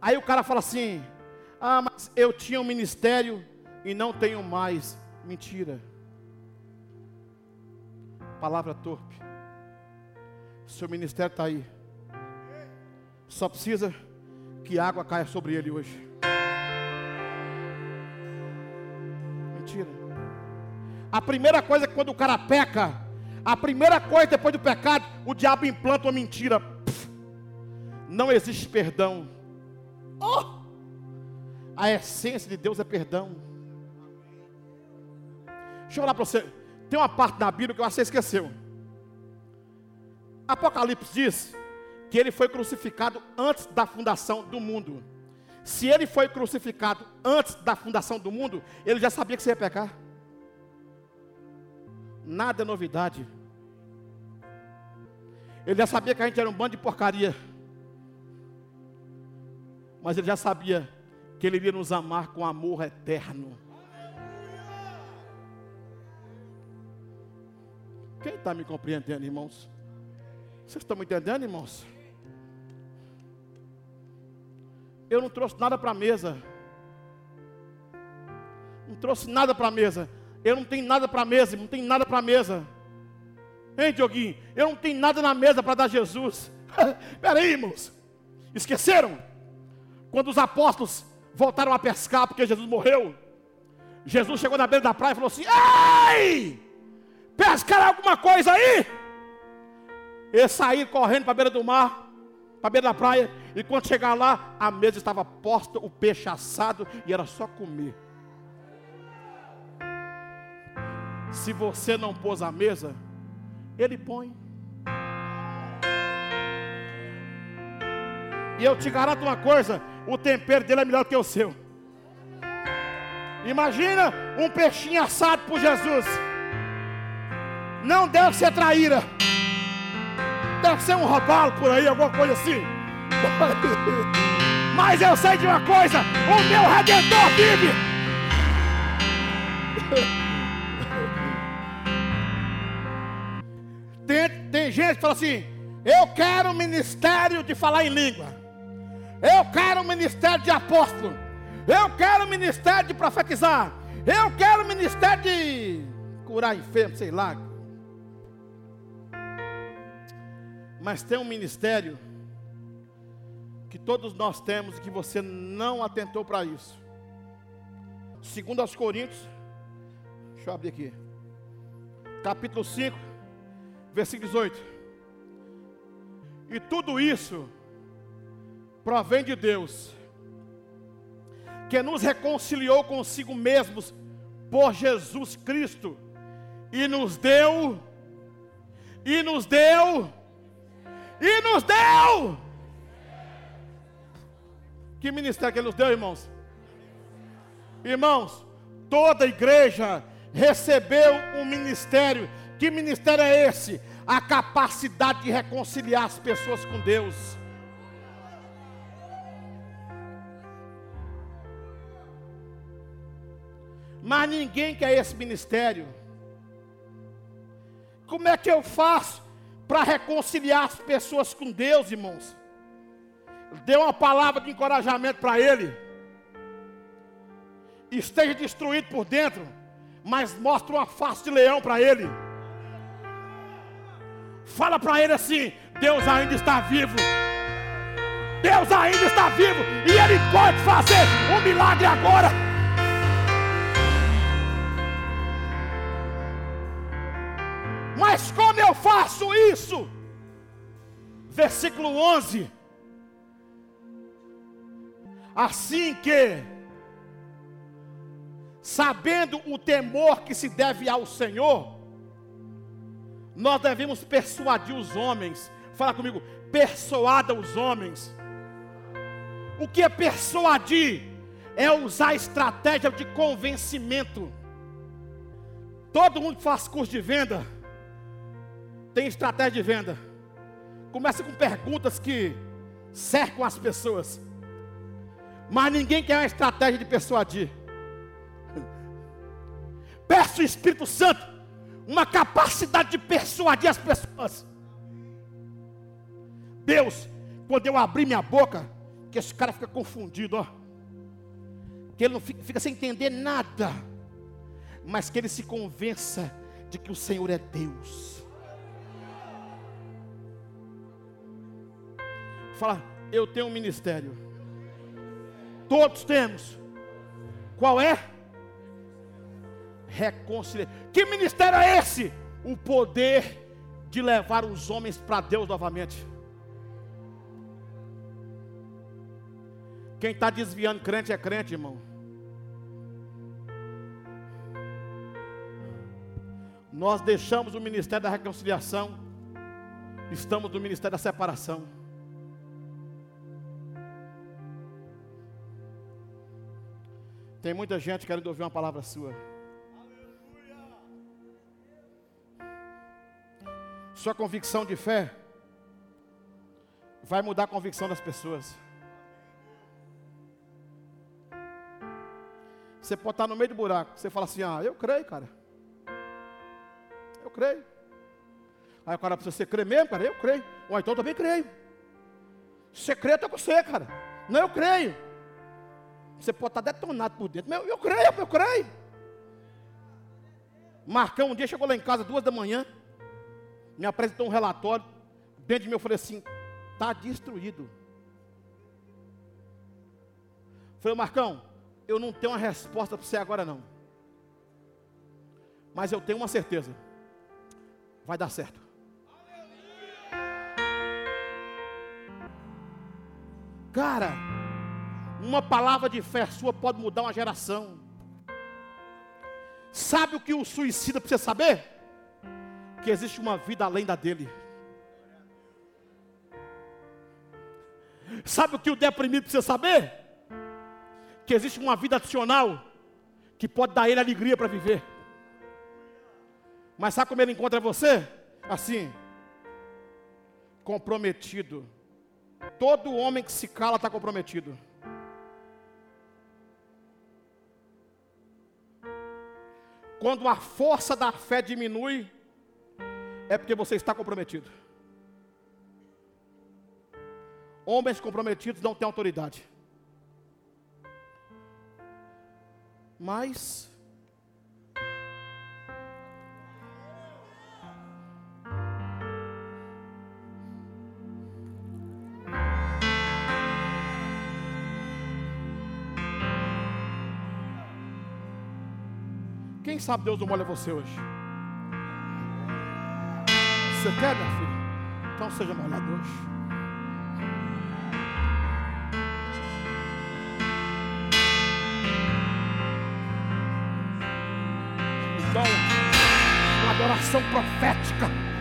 Aí o cara fala assim: Ah, mas eu tinha um ministério e não tenho mais. Mentira. Palavra torpe. Seu ministério está aí. Só precisa que água caia sobre ele hoje. Mentira. A primeira coisa é que quando o cara peca, a primeira coisa depois do pecado, o diabo implanta uma mentira. Pff, não existe perdão. Oh! A essência de Deus é perdão. Deixa eu falar para você. Tem uma parte da Bíblia que eu acho que você esqueceu. Apocalipse diz que ele foi crucificado antes da fundação do mundo. Se ele foi crucificado antes da fundação do mundo, ele já sabia que você ia pecar nada é novidade. Ele já sabia que a gente era um bando de porcaria. Mas ele já sabia que ele iria nos amar com amor eterno. Quem está me compreendendo, irmãos? Vocês estão me entendendo, irmãos? Eu não trouxe nada para a mesa. Não trouxe nada para a mesa. Eu não tenho nada para a mesa, não tenho nada para a mesa. Hein, Dioguinho? Eu não tenho nada na mesa para dar Jesus. [LAUGHS] Espera aí, irmãos. Esqueceram? Quando os apóstolos voltaram a pescar porque Jesus morreu, Jesus chegou na beira da praia e falou assim: Ei! Pescar alguma coisa aí? Eles saíram correndo para a beira do mar, para a beira da praia, e quando chegar lá, a mesa estava posta, o peixe assado, e era só comer. Se você não pôs a mesa, ele põe. E eu te garanto uma coisa: o tempero dele é melhor que o seu. Imagina um peixinho assado por Jesus. Não deve ser traíra. Ser um robalo por aí, alguma coisa assim. [LAUGHS] Mas eu sei de uma coisa: o meu redentor vive. [LAUGHS] Tem, tem gente que fala assim: eu quero o ministério de falar em língua, eu quero o ministério de apóstolo, eu quero o ministério de profetizar, eu quero o ministério de curar enfermo, sei lá. Mas tem um ministério que todos nós temos e que você não atentou para isso. Segundo aos Coríntios, deixa eu abrir aqui. Capítulo 5 versículo 18. E tudo isso provém de Deus, que nos reconciliou consigo mesmos por Jesus Cristo e nos deu e nos deu e nos deu que ministério que ele nos deu, irmãos? Irmãos, toda igreja recebeu um ministério que ministério é esse? A capacidade de reconciliar as pessoas com Deus. Mas ninguém quer esse ministério. Como é que eu faço para reconciliar as pessoas com Deus, irmãos? Dê uma palavra de encorajamento para ele. Esteja destruído por dentro, mas mostre uma face de leão para ele. Fala para ele assim: Deus ainda está vivo. Deus ainda está vivo e Ele pode fazer um milagre agora. Faço isso? Versículo 11. Assim que, sabendo o temor que se deve ao Senhor, nós devemos persuadir os homens. Fala comigo, persuada os homens. O que é persuadir? É usar estratégia de convencimento. Todo mundo faz curso de venda tem estratégia de venda. Começa com perguntas que cercam as pessoas. Mas ninguém quer uma estratégia de persuadir. [LAUGHS] Peça o Espírito Santo uma capacidade de persuadir as pessoas. Deus, quando eu abrir minha boca, que esse cara fica confundido, ó. Que ele não fica, fica sem entender nada. Mas que ele se convença de que o Senhor é Deus. Fala, eu tenho um ministério. Todos temos. Qual é? reconciliar. Que ministério é esse? O poder de levar os homens para Deus novamente. Quem está desviando crente é crente, irmão. Nós deixamos o ministério da reconciliação, estamos no ministério da separação. Tem muita gente querendo ouvir uma palavra sua. Sua convicção de fé vai mudar a convicção das pessoas. Você pode estar no meio do buraco. Você fala assim: Ah, eu creio, cara. Eu creio. Aí o cara precisa, você crê mesmo, cara? Eu creio. Ou então eu também creio. Você crê, eu estou com você, cara. Não, eu creio. Você pode estar detonado por dentro. Eu, eu creio, eu creio. Marcão um dia chegou lá em casa, duas da manhã. Me apresentou um relatório. Dentro de mim eu falei assim: está destruído. Falei, Marcão, eu não tenho uma resposta para você agora não. Mas eu tenho uma certeza. Vai dar certo. Cara, uma palavra de fé sua pode mudar uma geração. Sabe o que o suicida precisa saber? Que existe uma vida além da dele. Sabe o que o deprimido precisa saber? Que existe uma vida adicional que pode dar ele alegria para viver. Mas sabe como ele encontra você? Assim, comprometido. Todo homem que se cala está comprometido. Quando a força da fé diminui, é porque você está comprometido. Homens comprometidos não têm autoridade. Mas Quem sabe Deus não molha você hoje? Você quer, minha filha? Então seja molhado hoje. uma adoração profética.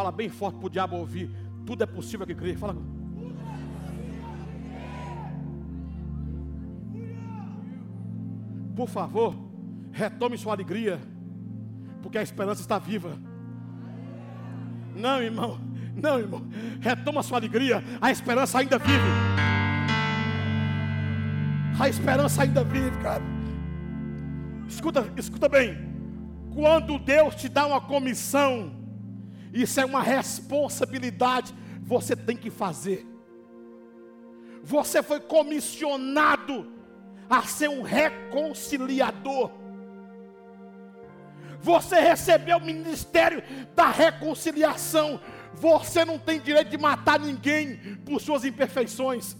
Fala bem forte para o diabo ouvir. Tudo é possível que crê. Fala. Por favor, retome sua alegria, porque a esperança está viva. Não, irmão, não, irmão, retoma sua alegria, a esperança ainda vive. A esperança ainda vive, cara. Escuta, escuta bem. Quando Deus te dá uma comissão, isso é uma responsabilidade, você tem que fazer. Você foi comissionado a ser um reconciliador. Você recebeu o ministério da reconciliação. Você não tem direito de matar ninguém por suas imperfeições.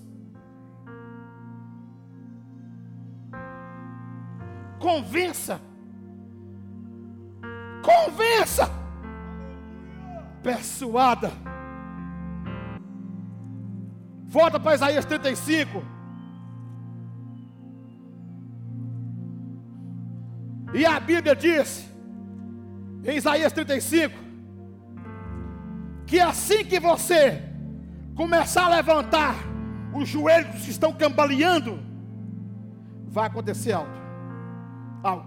Convença. Convença. Persuada. Volta para Isaías 35. E a Bíblia diz, em Isaías 35, que assim que você começar a levantar os joelhos que estão cambaleando, vai acontecer algo algo.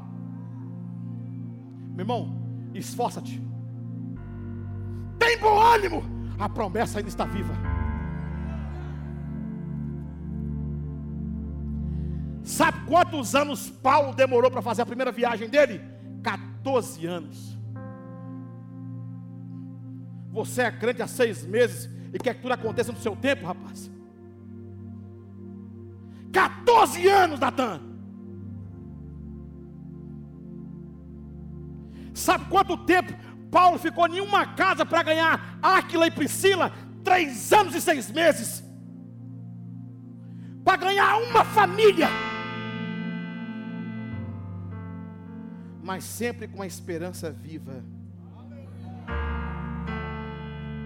Meu irmão, esforça-te. Tem bom ânimo. A promessa ainda está viva. Sabe quantos anos Paulo demorou para fazer a primeira viagem dele? 14 anos. Você é crente há seis meses e quer que tudo aconteça no seu tempo, rapaz. 14 anos, Natan. Sabe quanto tempo Paulo ficou em uma casa para ganhar Áquila e Priscila? três anos e seis meses para ganhar uma família, mas sempre com a esperança viva.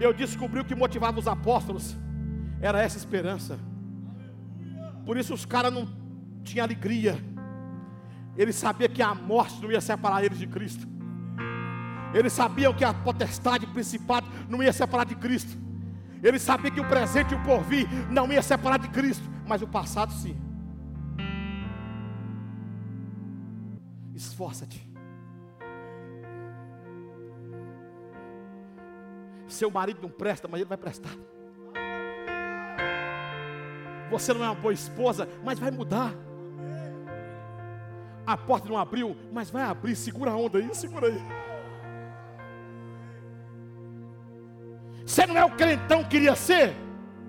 Eu descobri o que motivava os apóstolos, era essa esperança. Por isso os caras não tinham alegria. Eles sabiam que a morte não ia separar eles de Cristo. Eles sabiam que a potestade, principado, não ia separar de Cristo. Eles sabiam que o presente e o porvir não ia separar de Cristo, mas o passado sim. Esforça-te. Seu marido não presta, mas ele vai prestar. Você não é uma boa esposa, mas vai mudar. A porta não abriu, mas vai abrir. Segura a onda aí, segura aí. Você não é o crentão que queria ser?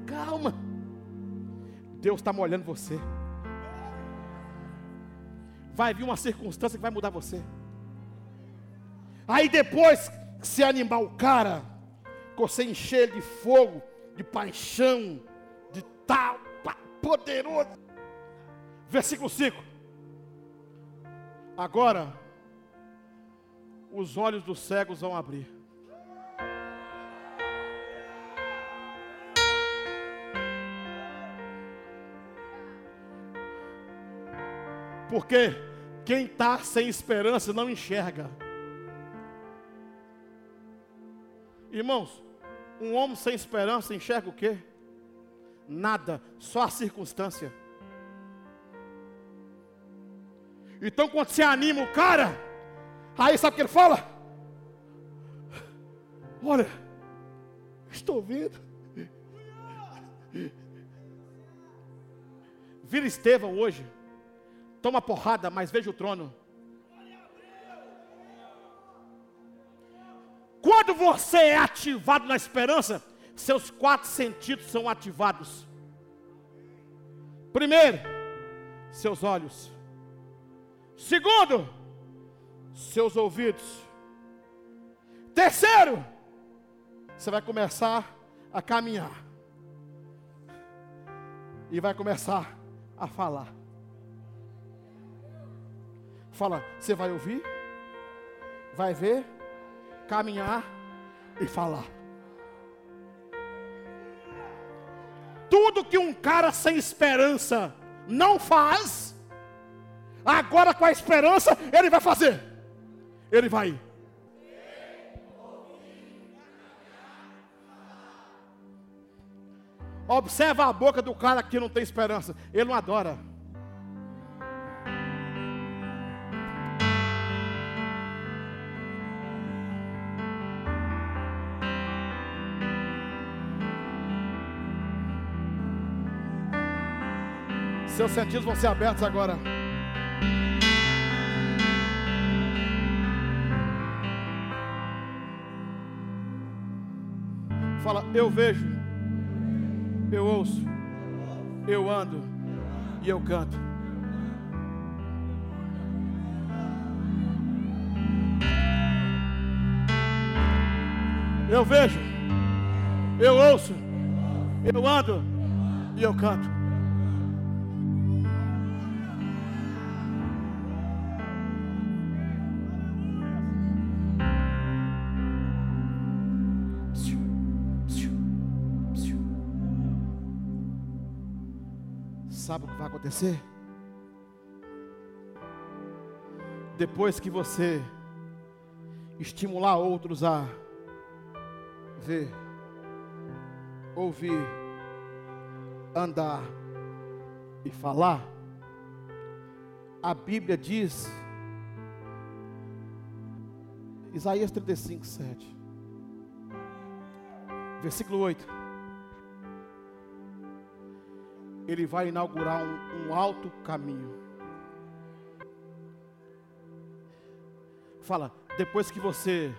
Calma. Deus está molhando você. Vai vir uma circunstância que vai mudar você. Aí depois que você animar o cara, que você encher ele de fogo, de paixão, de tal, poderoso. Versículo 5. Agora, os olhos dos cegos vão abrir. Porque quem está sem esperança não enxerga. Irmãos, um homem sem esperança enxerga o quê? Nada, só a circunstância. Então quando você anima o cara, aí sabe o que ele fala? Olha, estou vendo. Vira Estevão hoje. Toma porrada, mas veja o trono. Quando você é ativado na esperança, seus quatro sentidos são ativados. Primeiro, seus olhos. Segundo, seus ouvidos. Terceiro, você vai começar a caminhar. E vai começar a falar. Fala, você vai ouvir, vai ver, caminhar e falar. Tudo que um cara sem esperança não faz, Agora com a esperança, ele vai fazer. Ele vai. Observa a boca do cara que não tem esperança. Ele não adora. Seus sentidos vão ser abertos agora. Fala, eu vejo, eu ouço, eu ando e eu canto. Eu vejo, eu ouço, eu ando e eu canto. Sabe o que vai acontecer? Depois que você estimular outros a ver, ouvir, andar e falar, a Bíblia diz, Isaías 35, 7, versículo 8. Ele vai inaugurar um, um alto caminho. Fala, depois que você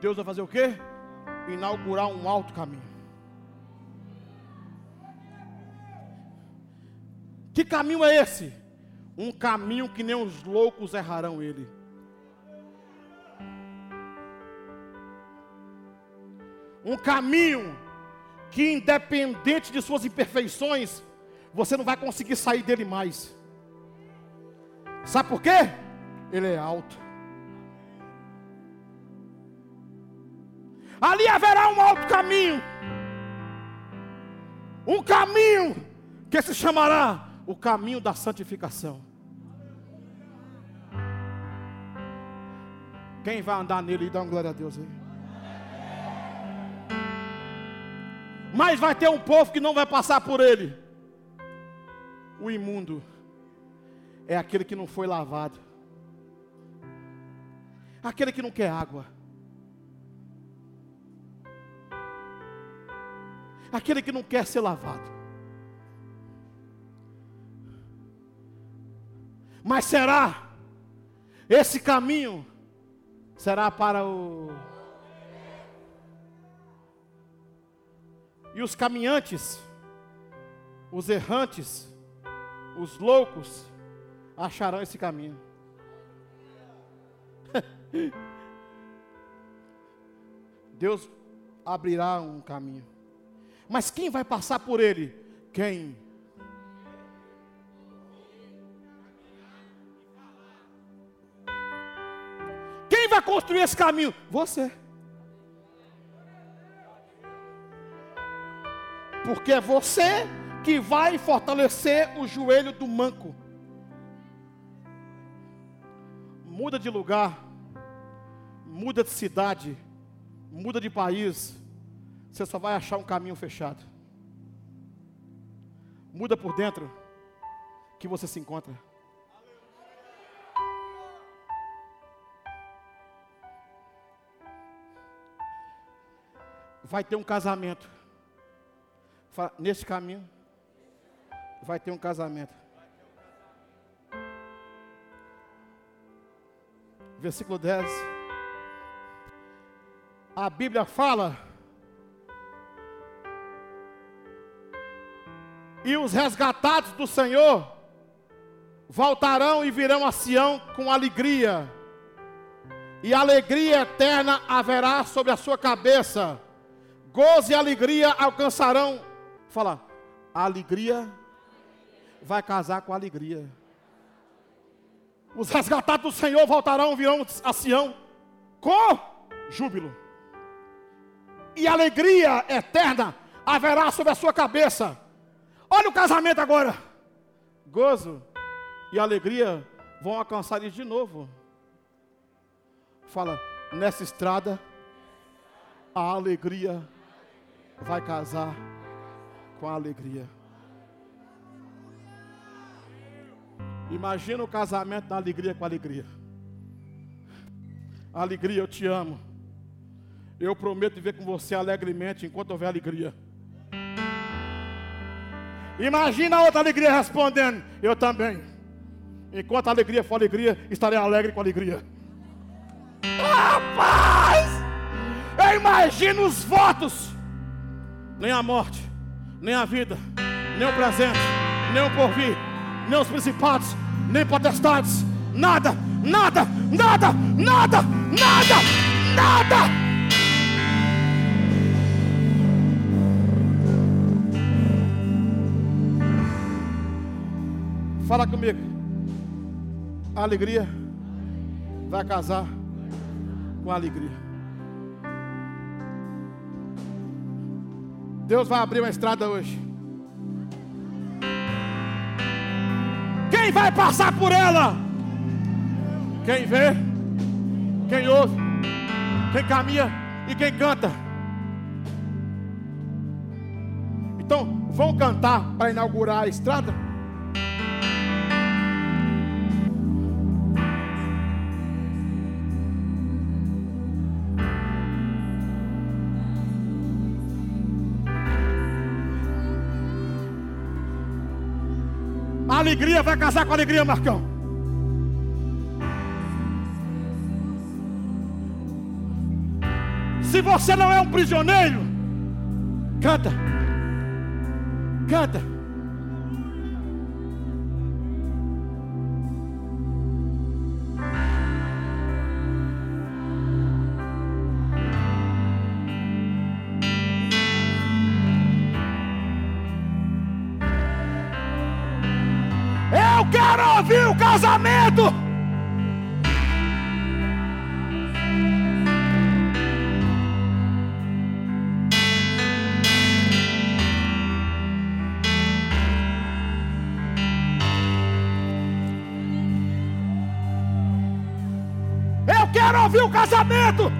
Deus vai fazer o quê? Inaugurar um alto caminho. Que caminho é esse? Um caminho que nem os loucos errarão ele. Um caminho que, independente de suas imperfeições, você não vai conseguir sair dele mais. Sabe por quê? Ele é alto. Ali haverá um alto caminho. Um caminho que se chamará o caminho da santificação. Quem vai andar nele e dar uma glória a Deus aí? Mas vai ter um povo que não vai passar por ele. O imundo é aquele que não foi lavado, aquele que não quer água, aquele que não quer ser lavado. Mas será esse caminho será para o e os caminhantes, os errantes, os loucos acharão esse caminho. [LAUGHS] Deus abrirá um caminho. Mas quem vai passar por ele? Quem? Quem vai construir esse caminho? Você. Porque é você que vai fortalecer o joelho do manco. Muda de lugar, muda de cidade, muda de país, você só vai achar um caminho fechado. Muda por dentro, que você se encontra. Vai ter um casamento. Nesse caminho, vai ter um casamento. Versículo 10. A Bíblia fala. E os resgatados do Senhor voltarão e virão a Sião com alegria. E alegria eterna haverá sobre a sua cabeça. Gozo e alegria alcançarão. Fala, alegria vai casar com alegria. Os resgatados do Senhor voltarão, virão a Sião com júbilo. E alegria eterna haverá sobre a sua cabeça. Olha o casamento agora. Gozo e alegria vão alcançar eles de novo. Fala, nessa estrada, a alegria vai casar com a alegria. Imagina o casamento da alegria com alegria. Alegria, eu te amo. Eu prometo viver com você alegremente enquanto houver alegria. Imagina a outra alegria respondendo: Eu também. Enquanto a alegria for alegria, estarei alegre com alegria. Rapaz! Eu imagino os votos. Nem a morte, nem a vida, nem o presente, nem o porvir nem os principados, nem potestades, nada, nada, nada, nada, nada, nada. Fala comigo. A alegria vai casar com a alegria. Deus vai abrir uma estrada hoje. Quem vai passar por ela? Quem vê, quem ouve, quem caminha e quem canta. Então, vão cantar para inaugurar a estrada? Alegria vai casar com alegria, Marcão. Se você não é um prisioneiro, canta. Canta. Quero ouvir o casamento. Eu quero ouvir o casamento.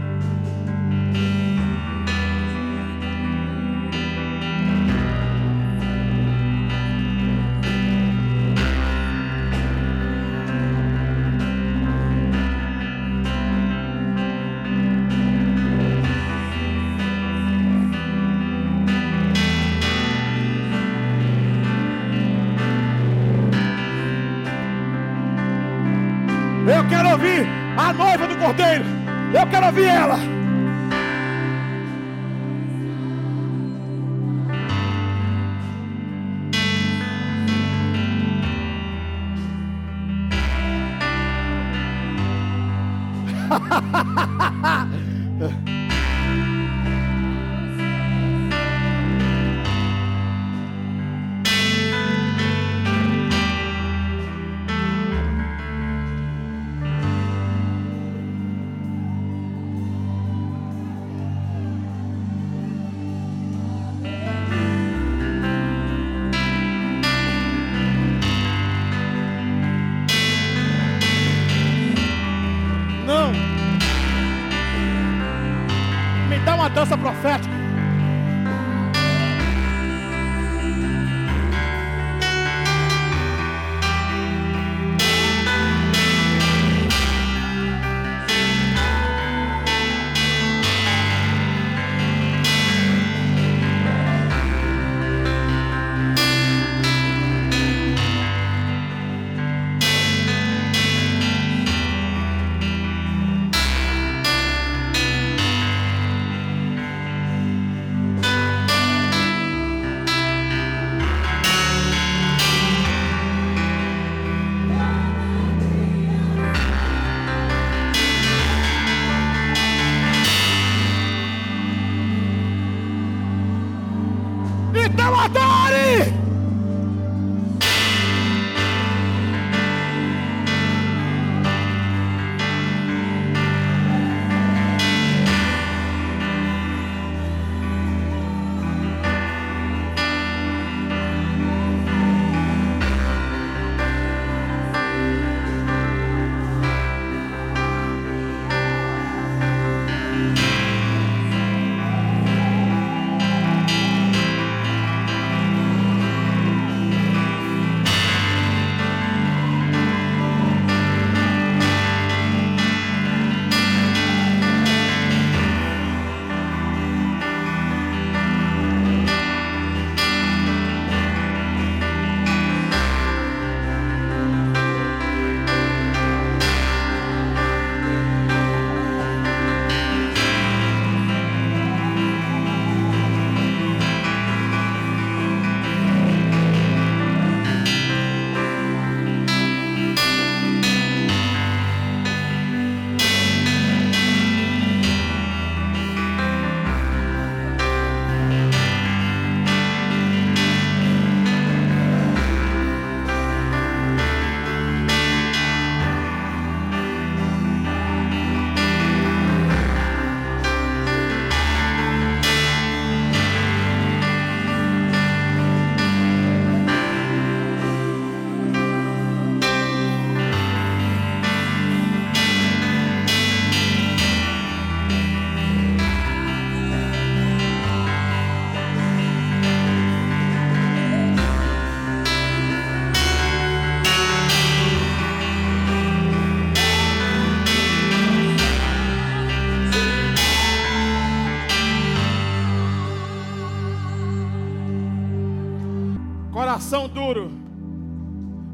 Coração duro.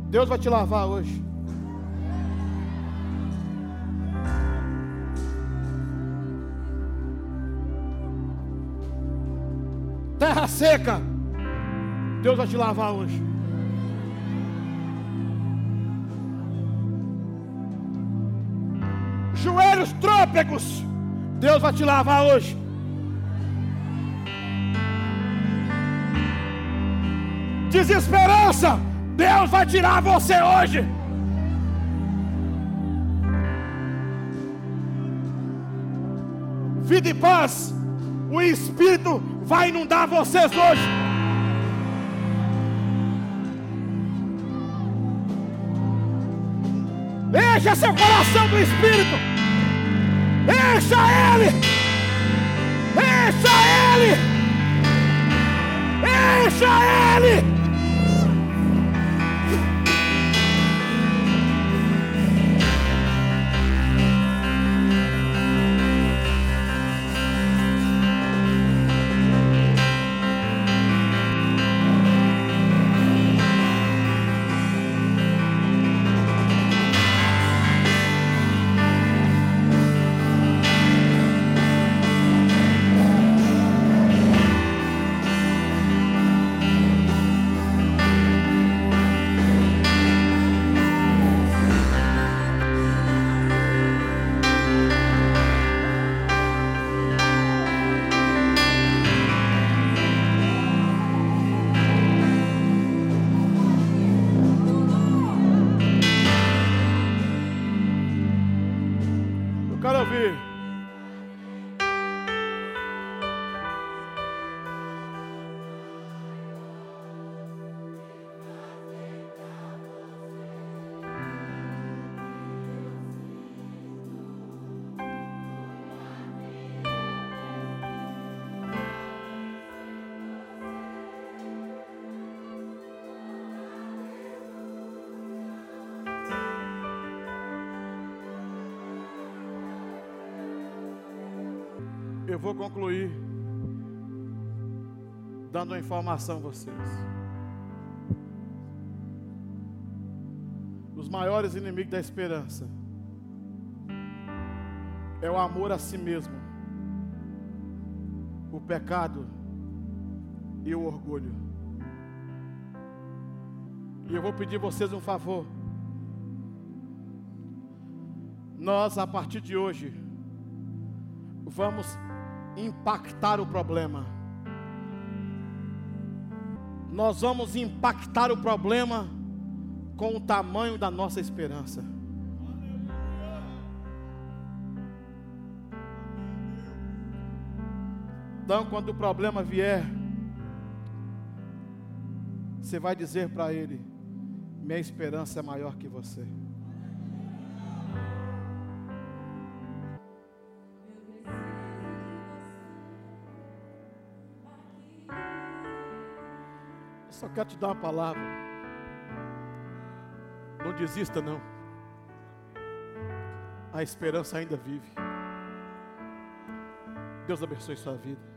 Deus vai te lavar hoje. Terra seca. Deus vai te lavar hoje. Joelhos trôpegos. Deus vai te lavar hoje. Desesperança. Deus vai tirar você hoje. Vida e paz, o Espírito vai inundar vocês hoje. Encha seu coração do Espírito. Encha ele. Encha ele. Encha ele. quero ouvir. Eu vou concluir dando uma informação a vocês. Os maiores inimigos da esperança é o amor a si mesmo, o pecado e o orgulho. E eu vou pedir vocês um favor. Nós, a partir de hoje, vamos impactar o problema. Nós vamos impactar o problema com o tamanho da nossa esperança. Então, quando o problema vier, você vai dizer para ele: Minha esperança é maior que você. Só quero te dar uma palavra. Não desista, não. A esperança ainda vive. Deus abençoe sua vida.